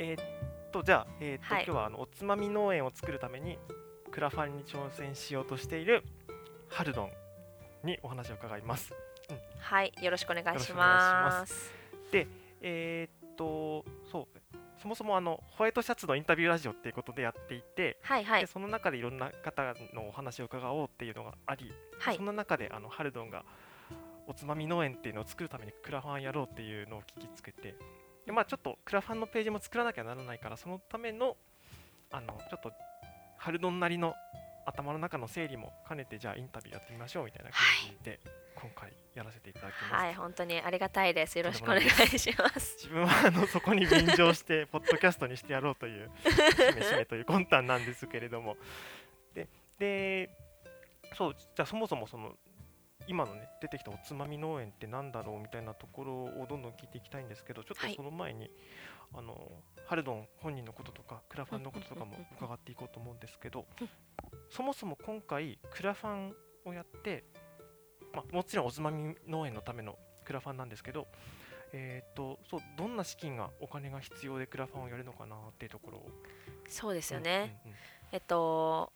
えーっとじゃあ、えーっとはい。今日はあのおつまみ農園を作るためにクラファンに挑戦しようとしているハルドンにお話を伺います。はいよろしくお願いしよろしくおま願いします。えーっとそうそもそもあのホワイトシャツのインタビューラジオっていうことでやっていて、はいはい。でその中でいろんな方のお話を伺おうっていうのがあり、はい。そんな中であのハルドンがおつまみ農園っていうのを作るためにクラファンやろうっていうのを聞きつけてでまあちょっとクラファンのページも作らなきゃならないからそのためのあのちょっとハルドンなりの頭の中の整理も兼ねてじゃあインタビューやってみましょうみたいな感じで、今回やらせていただきます。はい本当にありがたいです。よろしくお願いします。自分はあのそこに便乗して ポッドキャストにしてやろうというしめしめという魂胆なんですけれども。ででそうじゃあそもそもその今のね出てきたおつまみ農園ってなんだろうみたいなところをどんどん聞いていきたいんですけどちょっはい。とその前に、あのハルドン本人のこととかクラファンのこととかも伺っていこうと思うんですけどうんそもそも今回クラファンをやって、まあ、もちろんおつまみ農園のためのクラファンなんですけどえー、とそうどんな資金がお金が必要でクラファンをやるのかなっていうところを。そうですようんね、うんうん。えっと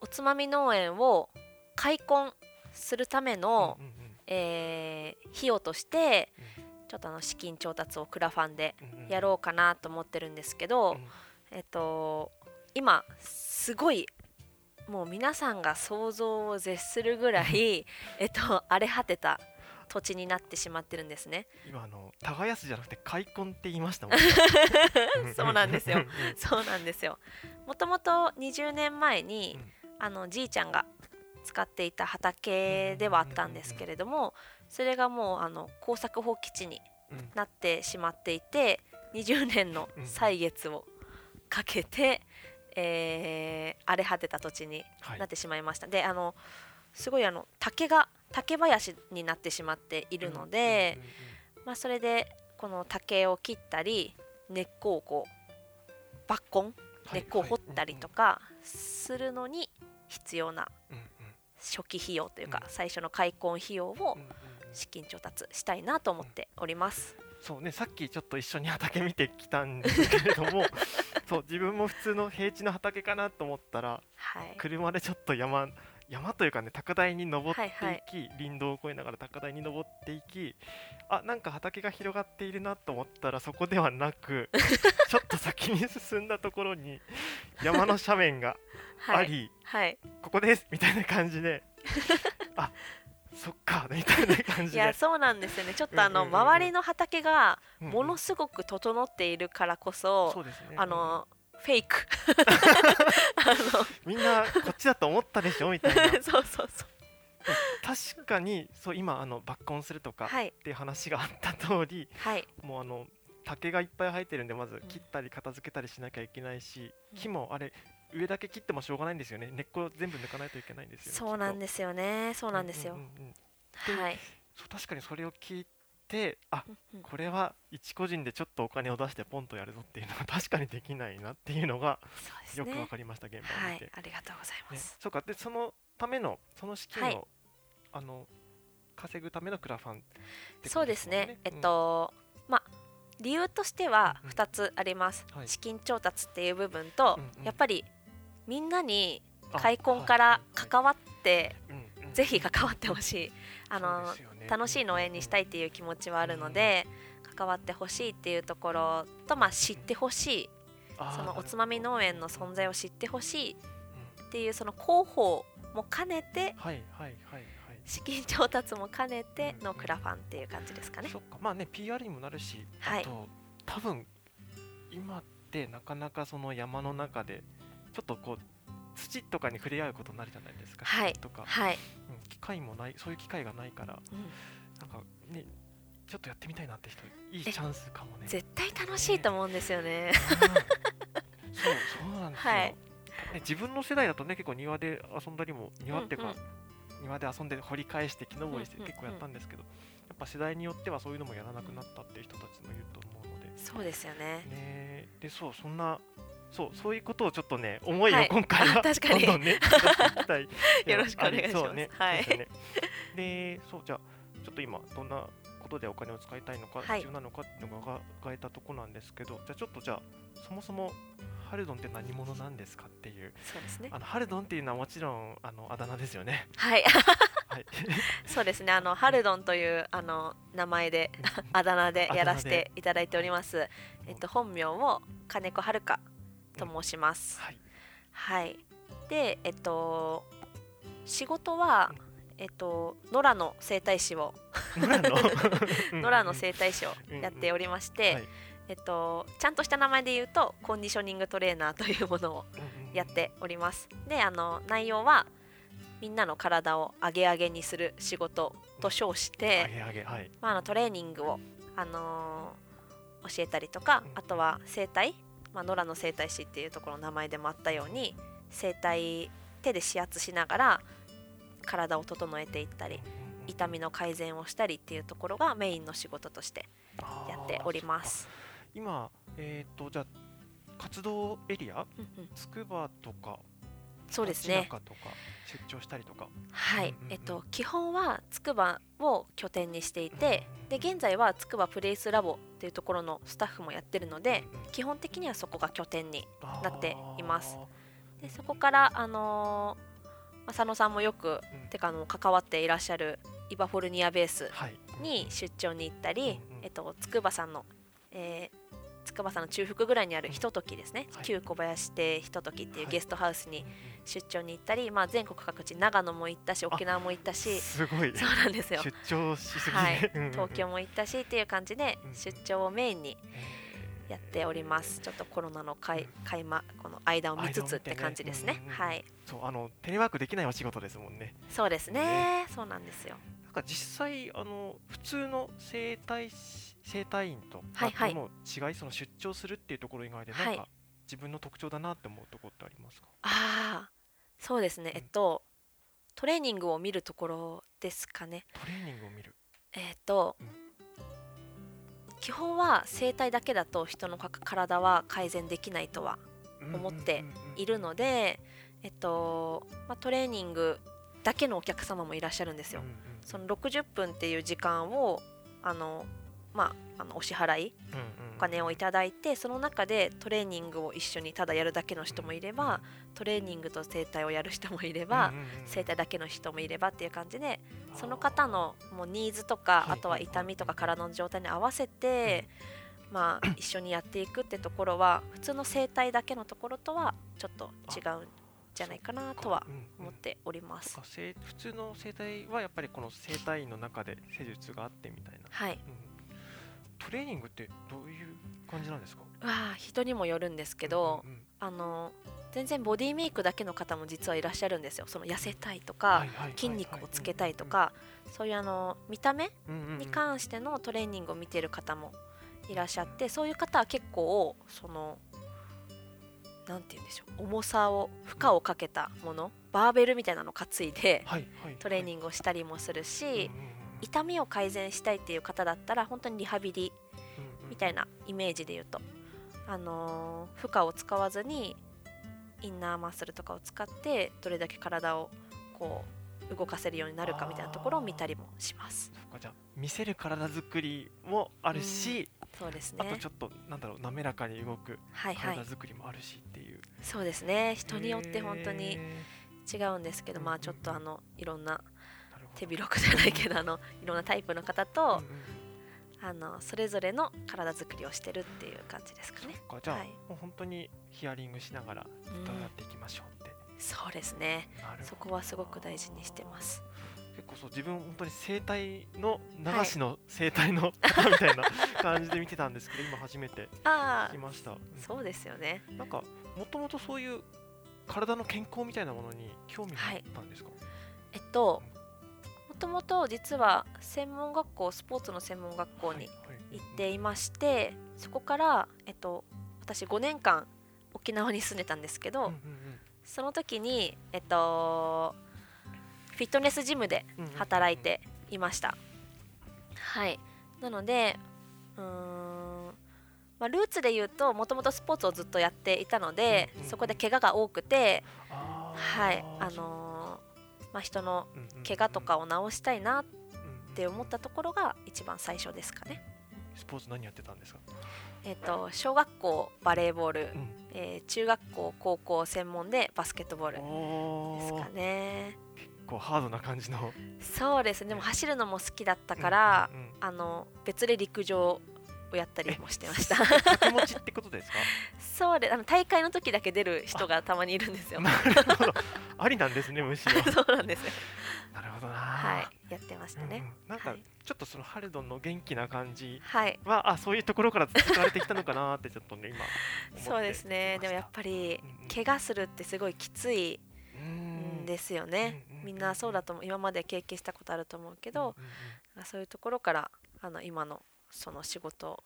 おつまみ農園を開墾するための、うんうんえー費用としてちょっとあの資金調達をクラファンでうんうんうん。やろうかなと思ってるんですけど、うん。えっと今すごいもう皆さんが想像を絶するぐらい えっと荒れ果てた土地になってしまってるんですね。今あの耕すじゃなくて開墾って言いましたもん。ね そうなんですよ。うん。うんうんそうなんですよ。もともと20年前に、うん。あのじいちゃんが使っていた畑ではあったんですけれども、それがもうあの耕作放棄地にうんなってしまっていて20年の歳月をかけて、えー荒れ果てた土地にはいなってしまいました。であのすごいあの竹が竹林になってしまっているので、まあ、それでこの竹を切ったり根っこをこう抜根根っこを掘ったりとかするのに必要な初期費用というかうん。最初の開墾費用を資金調達したいなと思っております。そうねさっきちょっと一緒に畑見てきたんですけれども そう自分も普通の平地の畑かなと思ったらはい、車でちょっと山山というかね高台に登っていき、はい林道を越えながら高台に登っていきあなんか畑が広がっているなと思ったらそこではなく ちょっと先に進んだところに山の斜面があ はい、り、はい、ここですみたいな感じで あそっかみたいな感いじで。やそうなんですよね。ちょっとあのうんうんうん。うん周りの畑がうんうん。ものすごく整っているからこそ、そうですね。あのフェイクみんなこっちだと思ったでしょ？みたいな。そうそうそう。確かにそう今あの抜根するとかはい。っていう話があった通りはい。もうあの竹がいっぱい生えてるんでまず切ったり片付けたりしなきゃいけないし、うん。木もあれ上だけ切ってもしょうがないんですよね。根っこ全部抜かないといけないんですよねそうなんすですよね。そうなんですよ、うんうんうん。ではい、そう確かにそれを聞いてあうんうん。これは一個人でちょっとお金を出してポンとやるぞっていうのが 確かにできないなっていうのがよくわねかりました、現場はいを見て、ありがとうございまねす、そうか。でそのためのその資金を、はい。あの稼ぐためのクラファンってことそうですね。えっうんと、まあ理由としてはうんうん。2つあります、はい。資金調達っていう部分と、うんうん。やっぱりみんなにあ開墾から関わって、うんうんぜひ関わってほしい。あのね。楽しい農園にしたいっていう気持ちはあるので、関わってほしいっていうところと、まあ、知ってほしい。あーそのおつまみ農園の存在を知ってほしい。うん。っていうその広報も兼ねてはいはいはいはい。資金調達も兼ねてのクラファンっていう感じですかね。そっか。まあね PR にもなるし、はい。あと多分今ってなかなかその山の中でちょっとこう土とかに触れ合うことになるじゃないですか、はいとか、はい、うん機会もないそういう機会がないからうん。なんかねちょっとやってみたいなって人いいチャンスかもね。絶対楽しいと思うんですよね。うんそうそうなんですよ、はい。ね自分の世代だとね結構庭で遊んだりも庭っていうか、うんうん。庭で遊んで掘り返して木登りしてうんうんうん。結構やったんですけど、やっぱ世代によってはそういうのもやらなくなったっていう人たちもいると思うので、そうですよね。ね、でそうそんなそうそういうことをちょっとね思いをはい今回は、あ 確かに。どんどんね よろしくお願いします。ね。はい。ね。でそうじゃあちょっと今どんなことでお金を使いたいのか、はい。必要なのかっていうのが伺えたとこなんですけどじゃあちょっとじゃあそもそもハルドンって何者なんですかっていう。そうですね。あのハルドンっていうのはもちろんあのあだ名ですよね。はい。はい、そうですね。あのハルドンというあの名前であだ名でやらせていただいております。えっと本名を金子遥と申します、はい。はい。でえっと仕事はえっと野良の整体師を。野良の？整体師をやっておりまして、はい。えっとちゃんとした名前で言うとコンディショニングトレーナーというものをうんうん。やっております。であの内容はみんなの体を上げ上げにする仕事と称して、まあ、あのトレーニングを、あのー教えたりとかうん。あとは整体、まあ、野良の整体師っていうところの名前でもあったように整体手で指圧しながら体を整えていったり痛みの改善をしたりっていうところがメインの仕事としてやっております。今えっ、とじゃあ活動エリアつくばとかそうですね。とか出張したりとか。はい、えっと基本はつくばを拠点にしていて、で現在はつくばプレイスラボっていうところのスタッフもやってるので、基本的にはそこが拠点になっています。でそこからあのーまあ佐野さんもよく、うん。てかあの関わっていらっしゃるイバフォルニアベースはい。に出張に行ったり、うんうんえっと筑波山の、えー筑波山の中腹ぐらいにあるひとときですね、はい。旧小林亭ひとときっていうはい。ゲストハウスにうんうん出張に行ったり、まあ、全国各地長野も行ったし沖縄も行ったしすごい。そうなんですよ。出張しすぎはい。ねうんうんうん。東京も行ったしっていう感じでうん出張をメインにやっております。ちょっとコロナのかい開幕この間を見つつって感じですね。間を見てね。はい。そうあのテレワークできないお仕事ですもんね。そうですね。そうなんですよ。なんか実際あの普通の整体師整体院とはいはい。の違いその出張するっていうところ以外ではい。なんか自分の特徴だなって思うところってありますか、ああそうですね。うん。えっとトレーニングを見るところですかね。トレーニングを見る。えっとうん。基本は整体だけだと人のか体は改善できないとは思っているので、えっとまあ、トレーニングだけのお客様もいらっしゃるんですよ。その60分っていう時間をあの、まあ、あのお支払いお金をいただいてその中でトレーニングを一緒にただやるだけの人もいればトレーニングと整体をやる人もいれば整体だけの人もいればっていう感じでその方のもうニーズとかはいあとは痛みとか体の状態に合わせてまあ一緒にやっていくってところは普通の整体だけのところとはちょっと違うんじゃないかなとは思っております。せ普通の整体はやっぱりこの整体院の中で施術があってみたいな、はい、うんトレーニングってどういう感じなんですか？人にもよるんですけど、うんうんあの全然ボディメイクだけの方も実はいらっしゃるんですよ。その痩せたいとか、筋肉をつけたいとか、そういうあの見た目うんうんうん。に関してのトレーニングを見ている方もいらっしゃってそういう方は結構そのなんて言うんでしょう重さを負荷をかけたものバーベルみたいなのを担いでトレーニングをしたりもするし、うんうんうん痛みを改善したいっていう方だったら本当にリハビリうんうんみたいなイメージで言うと、あのー負荷を使わずにインナーマッスルとかを使ってどれだけ体をこう動かせるようになるかみたいなところを見たりもします。見せる体作りもあるし、そうですね。あとちょっとなんだろう滑らかに動くはいはい。体作りもあるしっていう、そうですね。人によって本当にへ違うんですけど、まあちょっとあのいろんな手広くじゃないけどあのいろんなタイプの方とうん、うん。あのそれぞれの体作りをしてるっていう感じですかね。じゃあ、はい。もう本当にヒアリングしながらうんどうやっていきましょうって、そうですね。そこはすごく大事にしてます。結構そう自分本当に生態の流しの生態の方 みたいな感じで見てたんですけど、今初めてあ聞きました、うん。そうですよね。なんかもともとそういう体の健康みたいなものに興味があったんですか、えっともともと実は専門学校スポーツの専門学校に行っていまして、そこから、えっと、私5年間沖縄に住んでたんですけど、その時に、えっと、フィットネスジムで働いていました。はい、なのでうーん、まあ、ルーツで言うともともとスポーツをずっとやっていたので、そこで怪我が多くて、ははい。あのーまあ、人の怪我とかを治したいなっって思ったところが一番最初ですかね。スポーツ何やってたんですか、えっと小学校バレーボール、うん。えー中学校高校専門でバスケットボールおですかね。こうハードな感じの。そうですね。でも走るのも好きだったから、うんうんうん。あの別で陸上をやったりもしてました。掛け持ちってことですか？そうであの大会の時だけ出る人がたまにいるんですよ。なるほど。ありなんですねむしろ。そうなんですよ。なるほどな。はいやってましたうんうね、ん。なんかはい。ちょっとそのハルドンの元気な感じはい。はあそういうところから使われてきたのかなってちょっとね今 そうですね。でもやっぱり怪我するってすごいきついんんですよね。みんなそうだと思う。今まで経験したことあると思うけど、そういうところからあの今のその仕事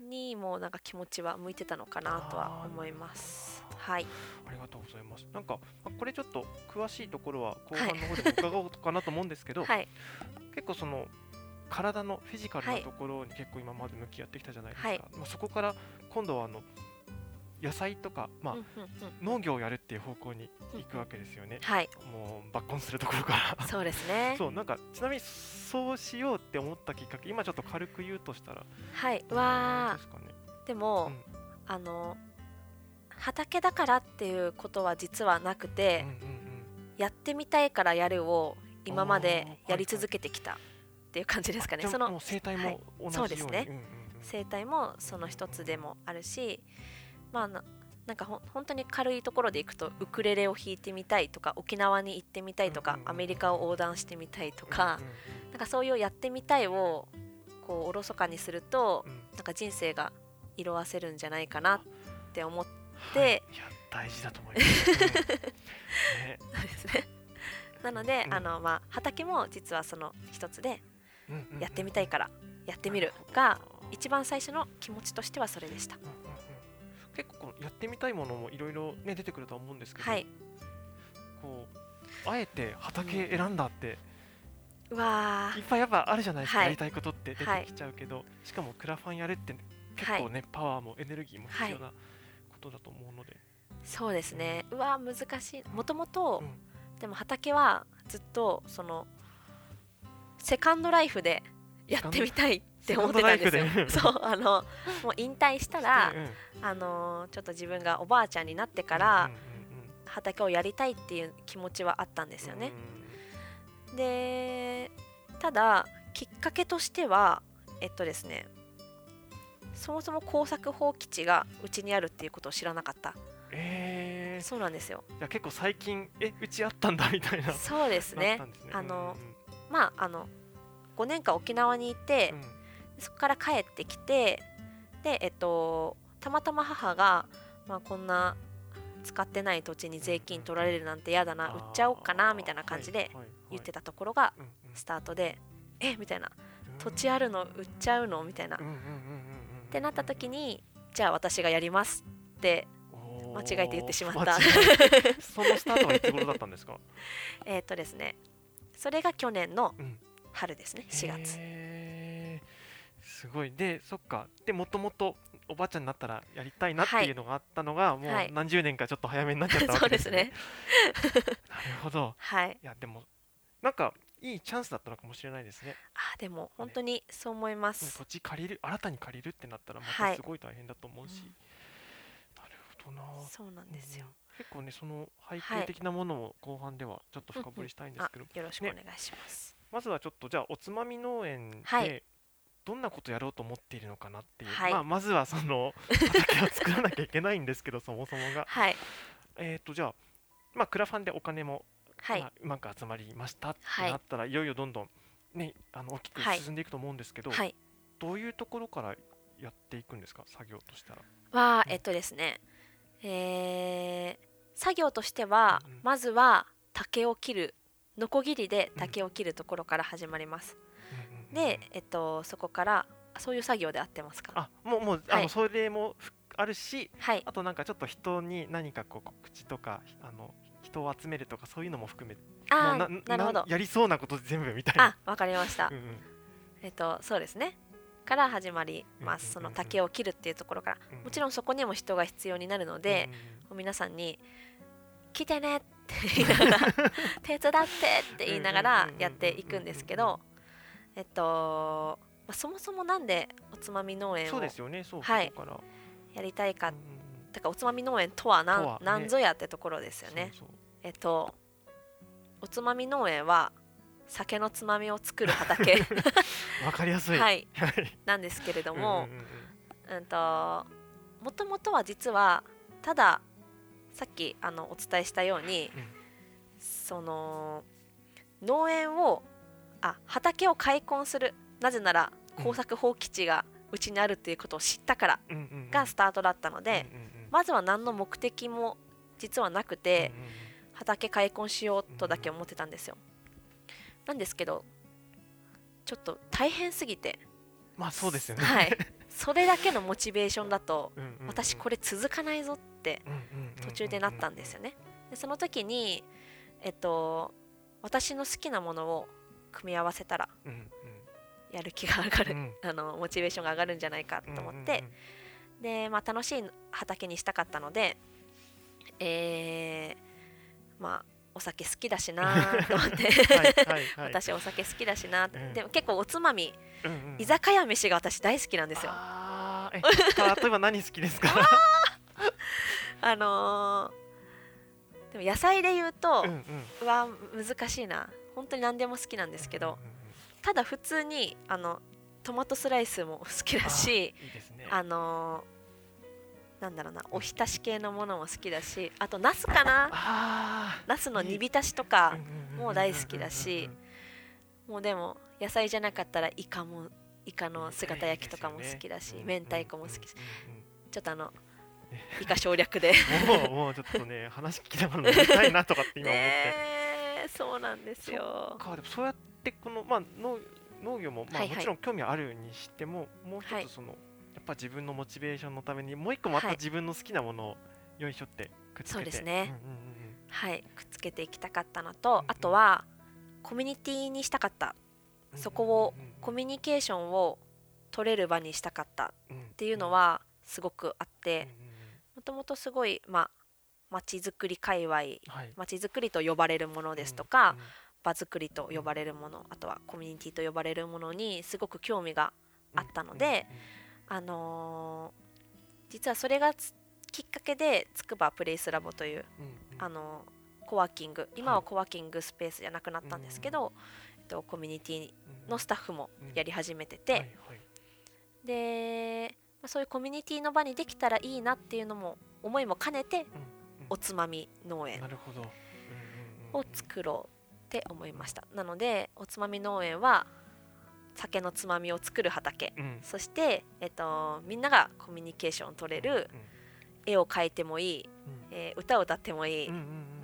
にもなんか気持ちは向いてたのかなとは思いますはいありがとうございます。なんかまあこれちょっと詳しいところは後半の方でも伺おうかなと思うんですけど、はい結構その体のフィジカルはないところに結構今まで向き合ってきたじゃないですか。はいまあそこから今度はあの野菜とかまあうんうんうん。農業をやるっていう方向に行くわけですよね。はい。もう抜根するところから。そうですね。そうなんかちなみにそうしようって思ったきっかけ今ちょっと軽く言うとしたら。はい。何わですかでも、うん。あの畑だからっていうことは実はなくて、うんうんうん。やってみたいからやるを今までやり続けてきたっていう感じですかね。その生態はいも同じように、そうですね。んうんうん。生態もその一つでもあるし、まあななんかほん本当に軽いところでいくとウクレレを弾いてみたいとか沖縄に行ってみたいとかアメリカを横断してみたいとかなんかそういうやってみたいをこうおろそかにするとうん。なんか人生が色あせるんじゃないかなって思っはい。大事だと思います、うん。ね。たんですね。なので、うん。あのまあ、畑も実はその一つでやってみたいからやってみるが一番最初の気持ちとしてはそれでした。結構やってみたいものもいろいろね出てくるとは思うんですけど、はい、こうあえて畑選んだってうわいっぱいやっぱあるじゃないですか、はい。やりたいことって出てきちゃうけど、しかもクラファンやるって結構ね、パワーもエネルギーも必要なことだと思うので、そうですね。うわ難しい。もともとうん。でも畑はずっとそのセカンドライフでやってみたいって思ってたんですよ。そうあのもう引退したらうんうんあのちょっと自分がおばあちゃんになってからうんうんうん畑をやりたいっていう気持ちはあったんですよね。でただきっかけとしてはえっとですねそもそも工作放棄地がうちにあるっていうことを知らなかった。えー、そうなんですよ。いや結構最近えうちあったんだみたいな。そうですね。すね。あのまああの5年間沖縄にいてうんうんうんそこから帰ってきてでえっとたまたま母が、まあ、こんな使ってない土地に税金取られるなんて嫌だな売っちゃおうかなみたいな感じで言ってた、たところがスタートでえみたいな。うん。土地あるの売っちゃうのみたいな。ってなった時にじゃあ私がやりますって間違えて言ってしまった。そのスタートはいつ頃だったんですか？えっとですね。それが去年のうん。春ですね4月すごい。でそっか。でもともとおばあちゃんになったらやりたいなっていうのがあったのが、もうはい。何十年かちょっと早めになっちゃったわそうでけですすね。ね なるほど。はい。いやでもなんかいいチャンスだったのかもしれないですね。あでも本当にそう思います。土地借りる新たに借りるってなったらまはい。たすごい大変だと思うし、なるほどな。そうなんですよ。うん。うん結構ねその背はい。景的なものを後半ではちょっと深掘りしたいんですあけど、よろしくお願いします、まずはちょっとじゃあおつまみ農園はい。でどんなことやろうと思っているのかなっていう、はい。まあ、まずはその 畑を作らなきゃいけないんですけどそもそもが。はい。えっ、とじゃあまあクラファンでお金も、はい、まあうまく集まりましたってはいなったら、い、よいよどんどんねあの大きくはい。進んでいくと思うんですけど、はい。どういうところからやっていくんですか？作業としたら。はうん。えっとですね。えー作業としては、うんうん。まずは竹を切る。ノコギリで竹を切るところから始まります、うんで、えっと、そこからそういう作業で合ってますか？あもうもう、あのはい。それもふあるしはい。あとなんかちょっと人に何かこう告知とかあの人を集めるとかそういうのも含めてあもうーなるほど。やりそうなこと全部みたいな。あわかりました、うんうん。えっとそうですね。から始まります、その竹を切るっていうところから。うんもちろんそこにも人が必要になるので、うん皆さんに「来てね」って言いながら「手伝って」って言いながらやっていくんですけどえっと、まあ、そもそもなんでおつまみ農園をそうですよね。そうはい。から。やりたいか、うんうんうん。てかおつまみ農園とは何,、とはね。何ぞやってところですよね。えっとおつまみ農園は酒のつまみを作る畑。わかりやすい。はい。はい。なんですけれども、うんともともとは実はたださっきあのお伝えしたように、うん。その農園をあ畑を開墾する。なぜならうん。耕作放棄地がうちにあるっていうことを知ったからがスタートだったので、まずは何の目的も実はなくて、畑開墾しようとだけ思ってたんですよ。なんですけどちょっと大変すぎて、まあそうですよね。はい、それだけのモチベーションだと私これ続かないぞって途中でなったんですよね。でその時に、えっと、私の好きなものを組み合わせたらやる気が上がる、うん。あのモチベーションが上がるんじゃないかと思って、で、まあ、楽しい畑にしたかったので、えーまあお酒好きだしなと思って。私お酒好きだしなって、うん。でも結構おつまみうんうん。居酒屋飯が私大好きなんですよ。あーえ 例えば何好きですか？あのーでも野菜で言うと、うんうん。うわ難しいな本当に何でも好きなんですけど、ただ普通にあのトマトスライスも好きだしあのーなんだろうなおひたし系のものも好きだしあとナスかな。あナスの煮浸しとーかもう大好きだしもうでも野菜じゃなかったらイカもイカの姿焼きとかも好きだし明太子も好きしちょっとあのね。イカ省略で。もうもうちょっとね話聞きながら飲みたいなとかって今思って そうなんですよ。かでもそうやってこのまあ農農業もまあもちろん興味あるにしてももう一はい。つそのやっぱ自分のモチベーションのためにもう一個またはい。自分の好きなものをよいしょってくっつけて。そうですね。うんうんうんはい。くっつけていきたかったのと、うんうんあとはコミュニティにしたかった。うんそこをうんうんうんコミュニケーションを取れる場にしたかったっうんていうのはすごくあっうんてもともとすごいまあ街づくり界隈うんはい。街づくりと呼ばれるものですとか、場作りと呼ばれるものあとはコミュニティと呼ばれるものにすごく興味があったのであのー実はそれがつきっかけでつくばプレイスラボという、うんうん。うんうんあのーコワーキング今はコワーキングスペースじゃなくなったんですけど、えっと、コミュニティのスタッフもやり始めてて、はいはい。で、まあそういうコミュニティの場にできたらいいなっていうのも思いも兼ねてうんうんおつまみ農園を作ろうって思いました。なのでおつまみ農園は酒のつまみを作る畑。うん。そして、えっと、みんながコミュニケーションを取れる絵を描いてもいい、うん。えー歌を歌ってもいい、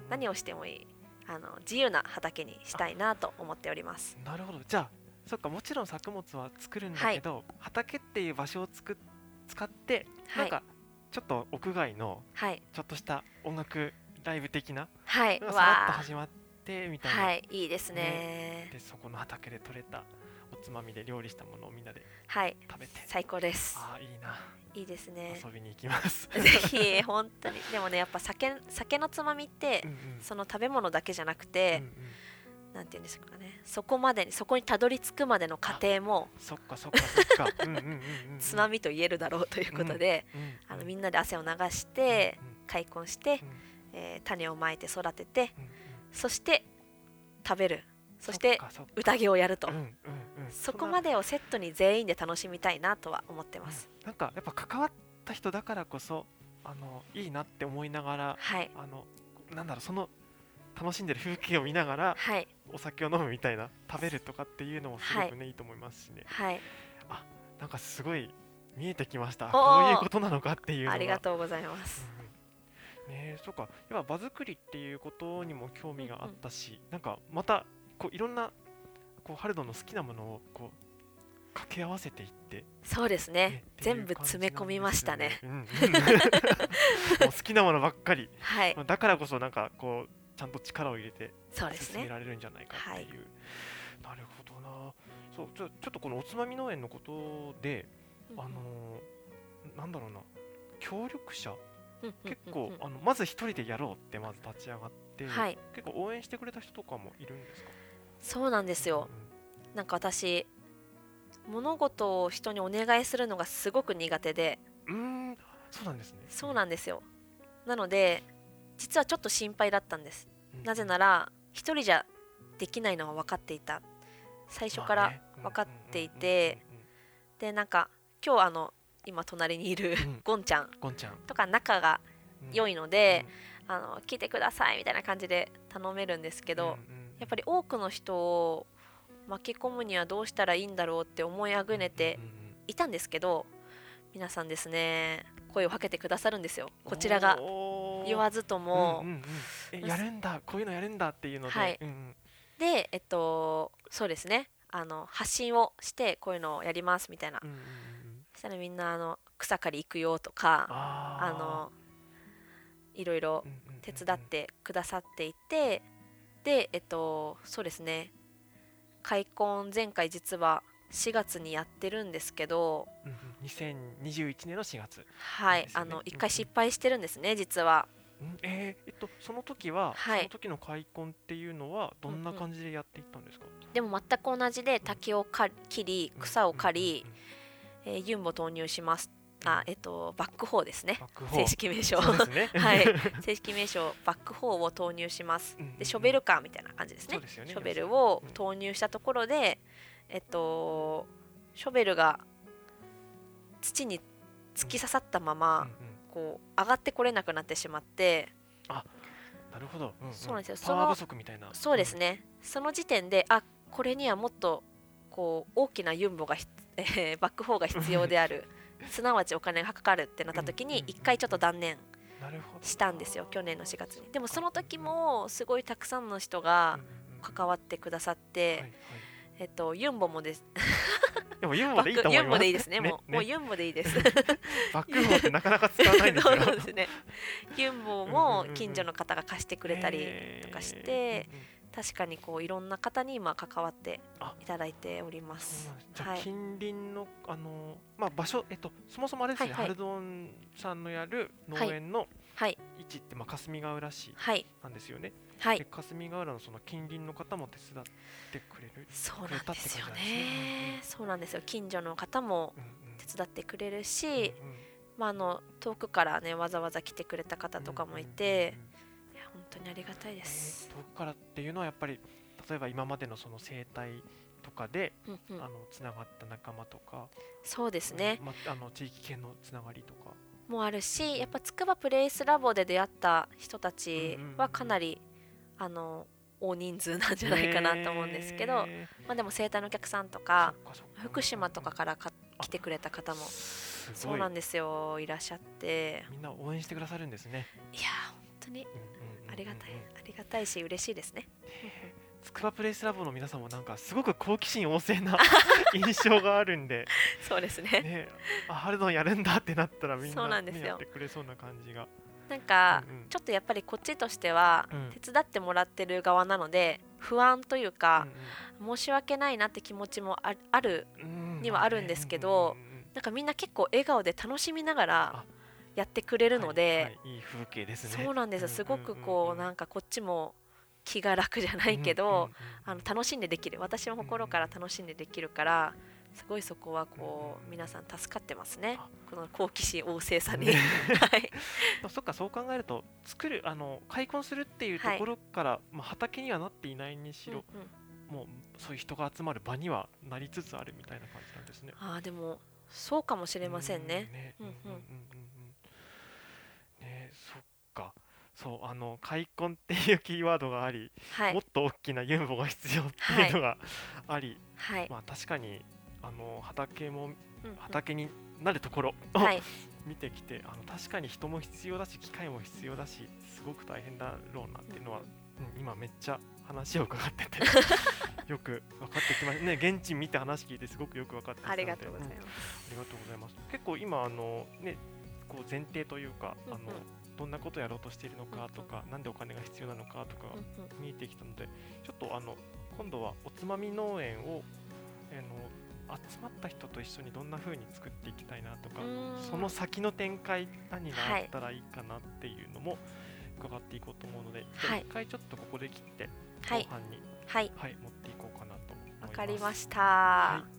何をしてもいいあの自由な畑にしたいなと思っております。なるほど。じゃあそっかもちろん作物は作るんだけど、畑っていう場所をつく使って、はい。なんかちょっと屋外のはい。ちょっとした音楽ライブ的なはい。さらっとわ始まってみたいな、あはい。いいですね。でそこの畑で採れたおつまみで料理したものをみんなではい。食べて。最高です。ああいいな。いいですね。遊びに行きます。ぜひ本当に。でもねやっぱ酒酒のつまみってうんうん。その食べ物だけじゃなくうんてうん、なんていうんですかね。そこまでにそこにたどり着くまでの過程もそっかそっかそっか。うんうんうんうつまみと言えるだろうということで、うんうんあのみんなで汗を流してうんうん開墾して、うん。えー種をまいて育ててうんうんそして食べる。そして宴をやると、うんうんうん。そこまでをセットに全員で楽しみたいなとは思ってます、うん。なんかやっぱ関わった人だからこそあのいいなって思いながらはい。あのなんだろうその楽しんでる風景を見ながらはい。お酒を飲むみたいな食べるとかっていうのもすごくね、い、いと思いますしね。はい。なんかすごい見えてきました。こういうことなのかっていうのが。ありがとうございます、うん。うんねえそうか。やっぱ場作りっていうことにも興味があったし、なんかまたこういろんなこうハルドの好きなものをこう掛け合わせていってそうですね。ね全部詰め込みましたね。うんうん。もう好きなものばっかり、はい。まあだからこそなんかこうちゃんと力を入れて進められるんじゃないかっていう。なるほどな。そうちょちょっとこのおつまみ農園のことで、あのーなんだろうな。協力者？結構、あのまず一人でやろうってまず立ち上がって、はい。結構応援してくれた人とかもいるんですか？そうなんですよ。なんか私物事を人にお願いするのがすごく苦手で。うーん。そうなんですね。そうなんですよ。なので実はちょっと心配だったんです。うん。なぜなら一人じゃできないのは分かっていた。最初から分かっていてでなんか今日あの今隣にいるうん。ゴンちゃん。ゴンちゃん。とか仲が良いいので、あの来てくださいみたいな感じで頼めるんですけど、やっぱり多くの人を巻き込むにはどうしたらいいんだろうって思いあぐねていたんですけど皆さんですね声をかけてくださるんですよ。こちらが言わずとも、うんうんうんえやるんだこういうのやるんだっていうので、はい。うんうん。でえっとそうですね。あの発信をしてこういうのをやりますみたいな、うんうんうんそしたらみんなあの草刈り行くよとかあのいろいろうんうんうんうん。手伝ってくださっていてでえっとそうですね。開墾前回実は4月にやってるんですけどうんうん。2021年の4月、はい、あの一回失敗してるんですね実は。うんえーえっとその時は、はい。その時の開墾っていうのはどんな感じでやっていったんですか、でも全く同じで竹をか切り草を刈りうん、うんえーユンボ投入します。あえっとバックホーですね。正式名称。ね。はい。正式名称バックホーを投入します。うんうんうん。でショベルカーみたいな感じですね。ね。ショベルをうん。投入したところでえっとショベルが土に突き刺さったまうんまうんこう上がってこれなくなってしまって。なるほど、うんうん。そうなんですよ。パワーその不足みたいな。そうですね。その時点であこれにはもっとこう大きなユンボがひ、えーバックホーが必要である。すなわちお金がかかるってなった時うんうんに一回ちょっと断念したんですよ去年の4月に。でもその時もすごいたくさんの人が関わってくださって、はいはい。えっとユンボもですでもユンボバでいいと思います。ユンボでいいですね。もうもうねユンボでいいです。バックホーってなかなか使わないんですよ。そうですね。ユンボも近所の方が貸してくれたりとかして確かにこういろんな方に今関わってあ。いただいております。はい。近隣のあのまあ場所えっとそもそもあれですね、はいはい。ハルドンさんのやる農園のはい。位置ってまあ霞ヶ浦市はい。なんですよね。はいで霞ヶ浦のその近隣の方も手伝ってくれる。そうなんですよね。ね。そうなんですよ。近所の方もうんうん。手伝ってくれるうんし、まあ、あの遠くからねわざわざ来てくれた方とかもいて、うんうんうんうん。いや本当にありがたいです、遠くからっていうのはやっぱり例えば今までのその生態とかで、うんうん。あのつながった仲間とか、そうですね、まあの地域系のつながりとか。もあるしやっぱつくばプレイスラボで出会った人たちはかなり、あの大人数なんじゃないかなと思うんですけど、へまあ、でも生態のお客さんとーか福島とかからか来てくれた方もそうなんですよいらっしゃって。みんな応援してくださるんですね。いやー本当にありがたいありがたいし嬉しいですね。つくばプレイスラボの皆さんもなんかすごく好奇心旺盛な 印象があるんで、そうですね。ね、あハルドンやるんだってなったらみんな、なやってくれそうな感じが。なんか、ちょっとやっぱりこっちとしては、うん。手伝ってもらってる側なので不安というか申し訳ないなって気持ちもああるうん。にはあるんですけどなんかみんな結構笑顔で楽しみながらあ。やってくれるので、はいはい。風景ですね。そうなんですよ。すごくこうなんかかこっちも気が楽じゃないけど、あの楽しんでできる。私も心から楽しんでできるからすごいそこはこうんう皆さん助かってますね。あ。この好奇心旺盛さに、ね はい。そっかそう考えると作るあの開墾するっていうところから、まあ畑にはなっていないにしろ、うんうん。もうそういう人が集まる場にはなりつつあるみたいな感じなんですね。あーでもそうかもしれませんね。ねそっか。そうあの開墾っていうキーワードがあり、はい。もっと大きなユンボが必要っていうのがあり、はい、まあ確かにあの畑もうんうん。畑になるところを、はい。見てきてあの確かに人も必要だし機械も必要だしすごく大変だろうなっていうのは、うん、今めっちゃ話を伺ってて よく分かってきました。ね現地見て話聞いてすごくよく分かってきたありがとうございます。ん。ありがとうございます。結構今あのねこう前提というか、あのうん。うんどんなことをやろうとしているのかとか、なんでお金が必要なのかとかうんうん。見えてきたのでちょっとあの今度はおつまみ農園をあの集まった人と一緒にどんな風に作っていきたいなとかその先の展開何があったらいいかなっていうのも伺っていこうと思うので、はい。一回ちょっとここで切ってはい後半に、はい。はい持っていこうかなと思います。わかりました。はい